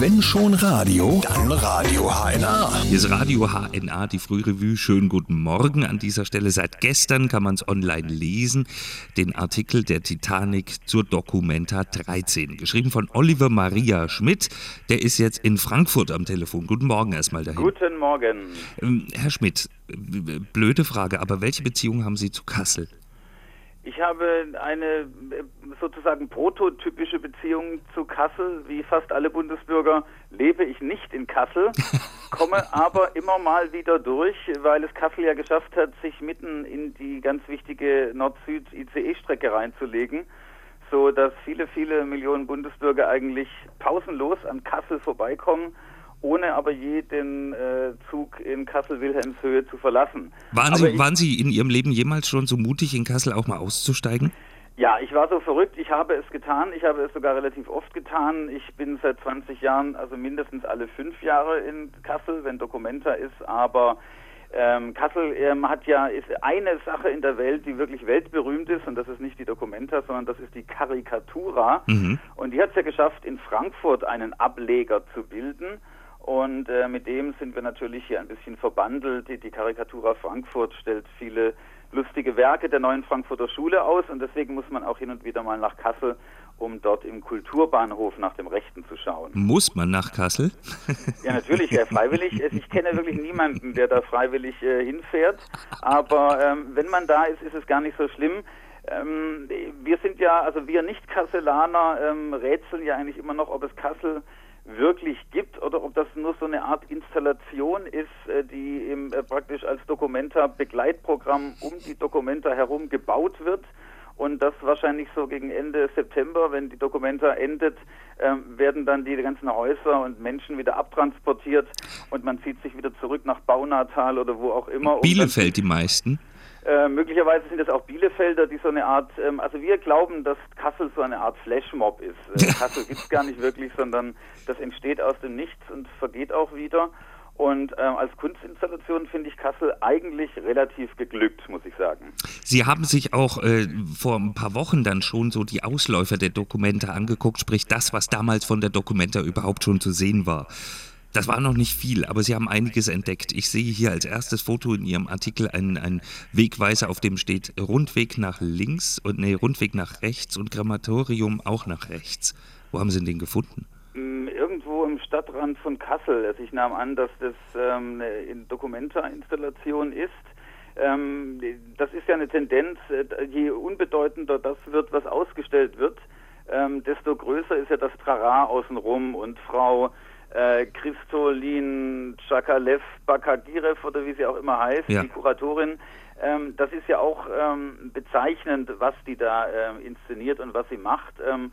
Wenn schon Radio, dann Radio HNA. Hier ist Radio HNA, die Frührevue. Schönen guten Morgen an dieser Stelle. Seit gestern kann man es online lesen. Den Artikel der Titanic zur Documenta 13. Geschrieben von Oliver Maria Schmidt. Der ist jetzt in Frankfurt am Telefon. Guten Morgen erstmal dahin. Guten Morgen. Ähm, Herr Schmidt, blöde Frage, aber welche Beziehung haben Sie zu Kassel? Ich habe eine sozusagen prototypische Beziehung zu Kassel. Wie fast alle Bundesbürger lebe ich nicht in Kassel, komme aber immer mal wieder durch, weil es Kassel ja geschafft hat, sich mitten in die ganz wichtige Nord-Süd-ICE-Strecke reinzulegen, so dass viele, viele Millionen Bundesbürger eigentlich pausenlos an Kassel vorbeikommen ohne aber je den äh, Zug in Kassel-Wilhelmshöhe zu verlassen. Waren Sie, waren Sie in Ihrem Leben jemals schon so mutig, in Kassel auch mal auszusteigen? Ja, ich war so verrückt. Ich habe es getan. Ich habe es sogar relativ oft getan. Ich bin seit 20 Jahren, also mindestens alle fünf Jahre in Kassel, wenn Dokumenta ist. Aber ähm, Kassel ähm, hat ja ist eine Sache in der Welt, die wirklich weltberühmt ist, und das ist nicht die Documenta, sondern das ist die Karikatura. Mhm. Und die hat es ja geschafft, in Frankfurt einen Ableger zu bilden. Und äh, mit dem sind wir natürlich hier ein bisschen verbandelt. Die, die Karikatura Frankfurt stellt viele lustige Werke der neuen Frankfurter Schule aus und deswegen muss man auch hin und wieder mal nach Kassel, um dort im Kulturbahnhof nach dem Rechten zu schauen. Muss man nach Kassel? Ja, natürlich, äh, freiwillig. Ich kenne wirklich niemanden, der da freiwillig äh, hinfährt, aber ähm, wenn man da ist, ist es gar nicht so schlimm. Ähm, wir sind ja, also wir Nicht-Kasselaner ähm, rätseln ja eigentlich immer noch, ob es Kassel wirklich gibt oder ob das nur so eine Art Installation ist, äh, die eben äh, praktisch als Documenta-Begleitprogramm um die Documenta herum gebaut wird und das wahrscheinlich so gegen Ende September, wenn die Documenta endet, ähm, werden dann die ganzen Häuser und Menschen wieder abtransportiert und man zieht sich wieder zurück nach Baunatal oder wo auch immer. Bielefeld die meisten? Äh, möglicherweise sind es auch Bielefelder, die so eine Art, ähm, also wir glauben, dass Kassel so eine Art Flashmob ist. Äh, Kassel gibt es gar nicht wirklich, sondern das entsteht aus dem Nichts und vergeht auch wieder. Und ähm, als Kunstinstallation finde ich Kassel eigentlich relativ geglückt, muss ich sagen. Sie haben sich auch äh, vor ein paar Wochen dann schon so die Ausläufer der Dokumente angeguckt, sprich das, was damals von der Dokumenta überhaupt schon zu sehen war. Das war noch nicht viel, aber Sie haben einiges entdeckt. Ich sehe hier als erstes Foto in Ihrem Artikel einen, einen Wegweiser, auf dem steht Rundweg nach links und nee, Rundweg nach rechts und Grammatorium auch nach rechts. Wo haben Sie den gefunden? Mm, irgendwo im Stadtrand von Kassel. Also ich nahm an, dass das ähm, eine Dokumenta-Installation ist. Ähm, das ist ja eine Tendenz, äh, je unbedeutender das wird, was ausgestellt wird, ähm, desto größer ist ja das Trara außenrum und Frau äh, Christolin Chakalev Bakagirev oder wie sie auch immer heißt, ja. die Kuratorin. Ähm, das ist ja auch ähm, bezeichnend, was die da ähm, inszeniert und was sie macht. Ähm,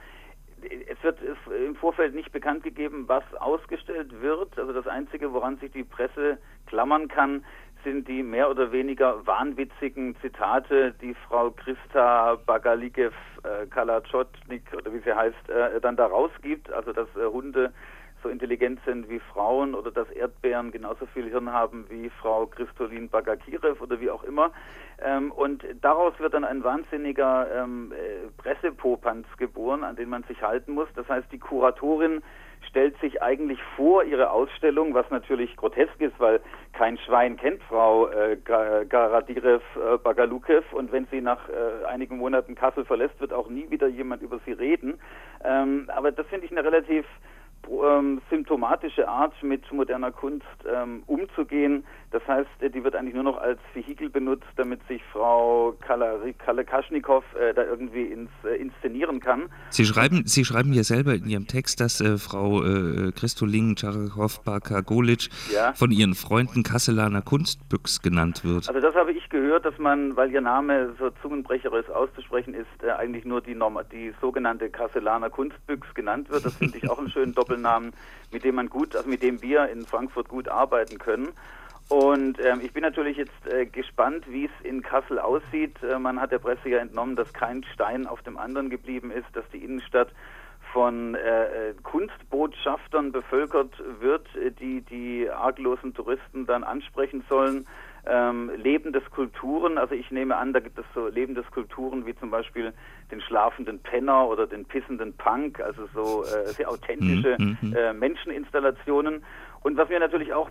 es wird im Vorfeld nicht bekannt gegeben, was ausgestellt wird. Also das Einzige, woran sich die Presse klammern kann, sind die mehr oder weniger wahnwitzigen Zitate, die Frau Christa Bagalikev äh, Kalachotnik oder wie sie heißt, äh, dann da rausgibt. Also dass äh, Hunde so intelligent sind wie Frauen oder dass Erdbeeren genauso viel Hirn haben wie Frau Christolin Bagakirev oder wie auch immer. Ähm, und daraus wird dann ein wahnsinniger ähm, äh, Pressepopanz geboren, an den man sich halten muss. Das heißt, die Kuratorin stellt sich eigentlich vor ihre Ausstellung, was natürlich grotesk ist, weil kein Schwein kennt Frau äh, Garadirev äh, Bagalukev und wenn sie nach äh, einigen Monaten Kassel verlässt, wird auch nie wieder jemand über sie reden. Ähm, aber das finde ich eine relativ ähm, symptomatische Art, mit moderner Kunst ähm, umzugehen. Das heißt, äh, die wird eigentlich nur noch als Vehikel benutzt, damit sich Frau Kalekaschnikow äh, da irgendwie ins, äh, inszenieren kann. Sie schreiben, Sie schreiben ja selber in Ihrem Text, dass äh, Frau äh, Christolin Czarachow-Bakagolic ja. von ihren Freunden Kasselaner Kunstbüchs genannt wird. Also das habe ich gehört, dass man, weil ihr Name so zungenbrecherisch auszusprechen ist, äh, eigentlich nur die, Norm die sogenannte Kasselaner Kunstbüchs genannt wird. Das finde ich auch einen schönen Doppelnamen, mit dem man gut, also mit dem wir in Frankfurt gut arbeiten können. Und ähm, ich bin natürlich jetzt äh, gespannt, wie es in Kassel aussieht. Äh, man hat der Presse ja entnommen, dass kein Stein auf dem anderen geblieben ist, dass die Innenstadt von äh, äh Kunstbotschaftern bevölkert wird, äh, die die arglosen Touristen dann ansprechen sollen. Ähm, lebende Skulpturen. Also ich nehme an, da gibt es so lebende Skulpturen wie zum Beispiel den schlafenden Penner oder den pissenden Punk, also so äh, sehr authentische Mhm, mhm. äh, Menscheninstallationen. Und was mir natürlich auch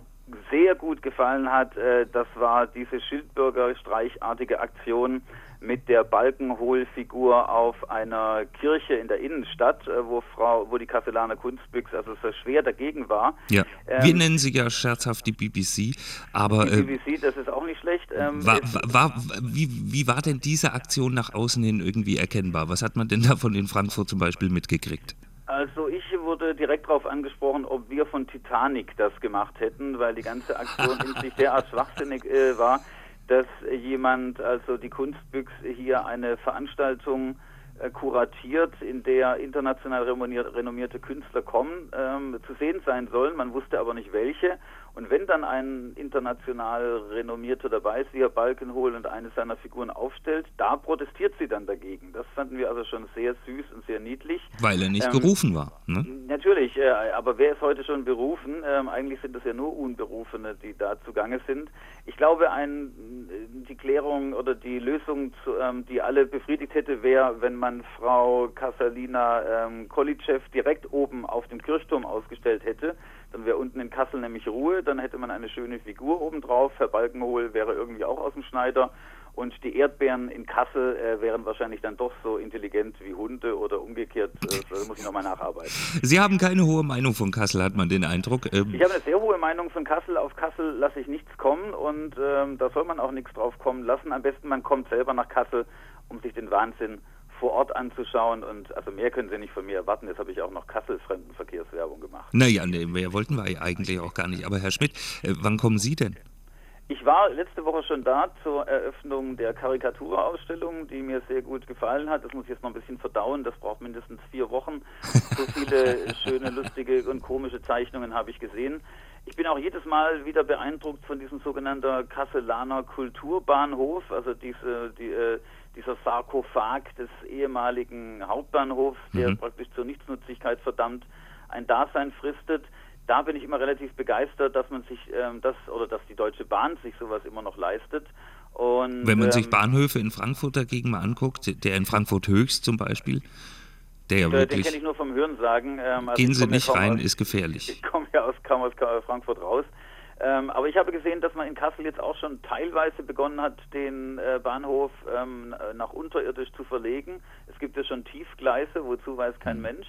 sehr gut gefallen hat, äh, das war diese Schildbürger-streichartige Aktion mit der Balkenholfigur auf einer Kirche in der Innenstadt, äh, wo Frau, wo die Kastellaner Kunstbüchs also so schwer dagegen war. Ja, Ähm, wir nennen sie ja scherzhaft die BBC, aber Die äh, BBC, das ist auch nicht schlecht. Ähm, war, war, war, wie, wie war denn diese Aktion nach außen hin irgendwie erkennbar? Was hat man denn davon in Frankfurt zum Beispiel mitgekriegt? Also ich wurde direkt darauf angesprochen, ob wir von Titanic das gemacht hätten, weil die ganze Aktion in sich derart schwachsinnig äh, war, dass jemand, also die Kunstbüchs, hier eine Veranstaltung äh, kuratiert, in der international renommiert, renommierte Künstler kommen, ähm, zu sehen sein sollen. Man wusste aber nicht welche. Und wenn dann ein international renommierter dabei ist, wie Herr Balkenhol und eine seiner Figuren aufstellt, da protestiert sie dann dagegen. Das fanden wir also schon sehr süß und sehr niedlich. Weil er nicht Ähm, gerufen war. Ne? Natürlich, äh, aber wer ist heute schon berufen? Ähm, eigentlich sind es ja nur Unberufene, die da zugange sind. Ich glaube, ein, die Klärung oder die Lösung, zu, ähm, die alle befriedigt hätte, wäre, wenn man Frau Kassalina ähm, Kolitschew direkt oben auf dem Kirchturm ausgestellt hätte. Dann wäre unten in Kassel nämlich Ruhe, dann hätte man eine schöne Figur obendrauf. Herr Balkenhol wäre irgendwie auch aus dem Schneider. Und die Erdbeeren in Kassel äh, wären wahrscheinlich dann doch so intelligent wie Hunde oder umgekehrt. Äh, da muss ich nochmal nacharbeiten. Sie haben keine hohe Meinung von Kassel, hat man den Eindruck. Ähm, Ich habe eine sehr hohe Meinung von Kassel. Auf Kassel lasse ich nichts kommen und ähm, da soll man auch nichts drauf kommen lassen. Am besten man kommt selber nach Kassel, um sich den Wahnsinn vor Ort anzuschauen. Und also mehr können Sie nicht von mir erwarten. Jetzt habe ich auch noch Kassel-Fremdenverkehrswerbung gemacht. naja, nee, mehr wollten wir eigentlich auch gar nicht. Aber Herr Schmidt, äh, wann kommen Sie denn? Ich war letzte Woche schon da zur Eröffnung der Karikaturausstellung, die mir sehr gut gefallen hat. Das muss ich jetzt noch ein bisschen verdauen. Das braucht mindestens vier Wochen. So viele schöne, lustige und komische Zeichnungen habe ich gesehen. Ich bin auch jedes Mal wieder beeindruckt von diesem sogenannten Kasselaner Kulturbahnhof, also diese, die, äh, dieser Sarkophag des ehemaligen Hauptbahnhofs, der praktisch zur Nichtsnutzigkeit verdammt ein Dasein fristet. Da bin ich immer relativ begeistert, dass man sich ähm, das oder dass die Deutsche Bahn sich sowas immer noch leistet. Und, Wenn man ähm, sich Bahnhöfe in Frankfurt dagegen mal anguckt, der in Frankfurt Höchst zum Beispiel, der ja äh, den wirklich, kenne ich nur vom Hörensagen. Ähm, also gehen Sie nicht rein, aus, ist gefährlich. Ich komme ja aus, kaum aus Frankfurt raus. Ähm, aber ich habe gesehen, dass man in Kassel jetzt auch schon teilweise begonnen hat, den äh, Bahnhof ähm, nach unterirdisch zu verlegen. Es gibt ja schon Tiefgleise, wozu weiß Mhm. kein Mensch.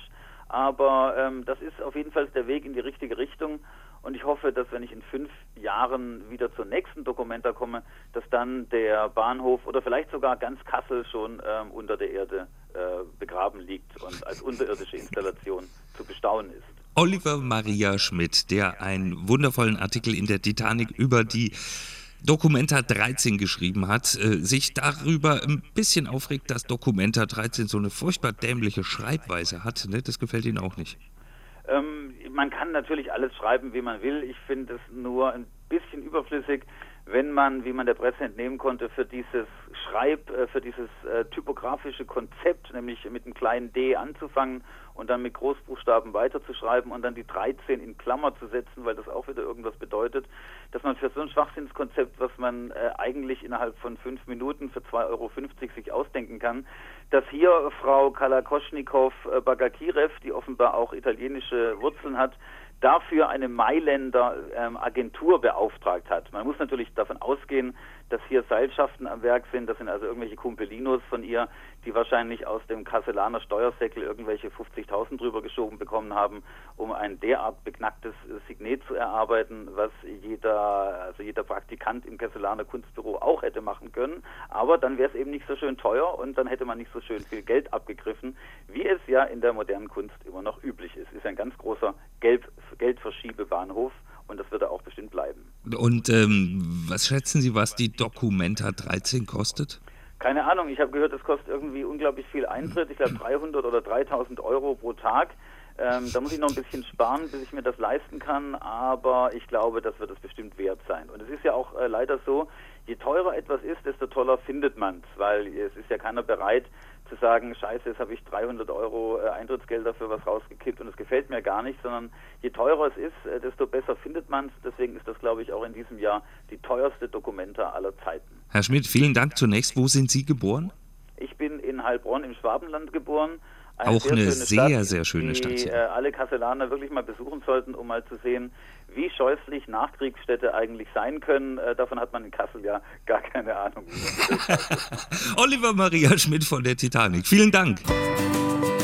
Aber ähm, das ist auf jeden Fall der Weg in die richtige Richtung. Und ich hoffe, dass wenn ich in fünf Jahren wieder zur nächsten Dokumenta komme, dass dann der Bahnhof oder vielleicht sogar ganz Kassel schon ähm, unter der Erde äh, begraben liegt und als unterirdische Installation zu bestaunen ist. Oliver Maria Schmidt, der einen wundervollen Artikel in der Titanic über die Documenta 13 geschrieben hat, äh, sich darüber ein bisschen aufregt, dass Documenta 13 so eine furchtbar dämliche Schreibweise hat. Ne? Das gefällt Ihnen auch nicht. Ähm, man kann natürlich alles schreiben, wie man will. Ich finde es nur ein bisschen überflüssig, wenn man, wie man der Presse entnehmen konnte, für dieses Schreib, äh, für dieses äh, typografische Konzept, nämlich mit einem kleinen D anzufangen und dann mit Großbuchstaben weiterzuschreiben und dann die 13 in Klammer zu setzen, weil das auch wieder irgendwas bedeutet, dass man für so ein Schwachsinnskonzept, was man äh, eigentlich innerhalb von fünf Minuten für 2,50 Euro sich ausdenken kann, dass hier Frau Kalakoschnikow äh, die offenbar auch italienische Wurzeln hat, dafür eine Mailänder ähm, Agentur beauftragt hat. Man muss natürlich davon ausgehen, dass hier Seilschaften am Werk sind. Das sind also irgendwelche Kumpelinos von ihr, die wahrscheinlich aus dem Kasselaner Steuersäckel irgendwelche 50.000 drüber geschoben bekommen haben, um ein derart beknacktes äh, Signet zu erarbeiten, was jeder, also jeder Praktikant im Kasselaner Kunstbüro auch hätte machen können. Aber dann wäre es eben nicht so schön teuer und dann hätte man nicht so schön viel Geld abgegriffen, wie es ja in der modernen Kunst immer noch üblich ist. Ist ein ganz großer Gelb Geldverschiebebahnhof und das wird er auch bestimmt bleiben. Und ähm, was schätzen Sie, was die Documenta 13 kostet? Keine Ahnung, ich habe gehört, es kostet irgendwie unglaublich viel Eintritt. Ich glaube 300 oder 3000 Euro pro Tag. Ähm, da muss ich noch ein bisschen sparen, bis ich mir das leisten kann, aber ich glaube, das wird es bestimmt wert sein. Und es ist ja auch äh, leider so, je teurer etwas ist, desto toller findet man es, weil es ist ja keiner bereit, zu sagen, scheiße, jetzt habe ich 300 Euro äh, Eintrittsgelder für was rausgekippt und es gefällt mir gar nicht, sondern je teurer es ist, äh, desto besser findet man es. Deswegen ist das, glaube ich, auch in diesem Jahr die teuerste Dokumenta aller Zeiten. Herr Schmidt, vielen Dank zunächst. Wo sind Sie geboren? Ich bin in Heilbronn im Schwabenland geboren. Eine auch sehr eine sehr, Stadt, sehr schöne Stadt. Die äh, alle Kastellaner wirklich mal besuchen sollten, um mal zu sehen, wie scheußlich Nachkriegsstädte eigentlich sein können. Äh, davon hat man in Kassel ja gar keine Ahnung. Oliver Maria Schmidt von der Titanic. Vielen Dank.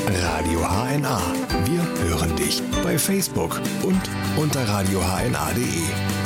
Radio HNA. Wir hören dich bei Facebook und unter radiohna.de.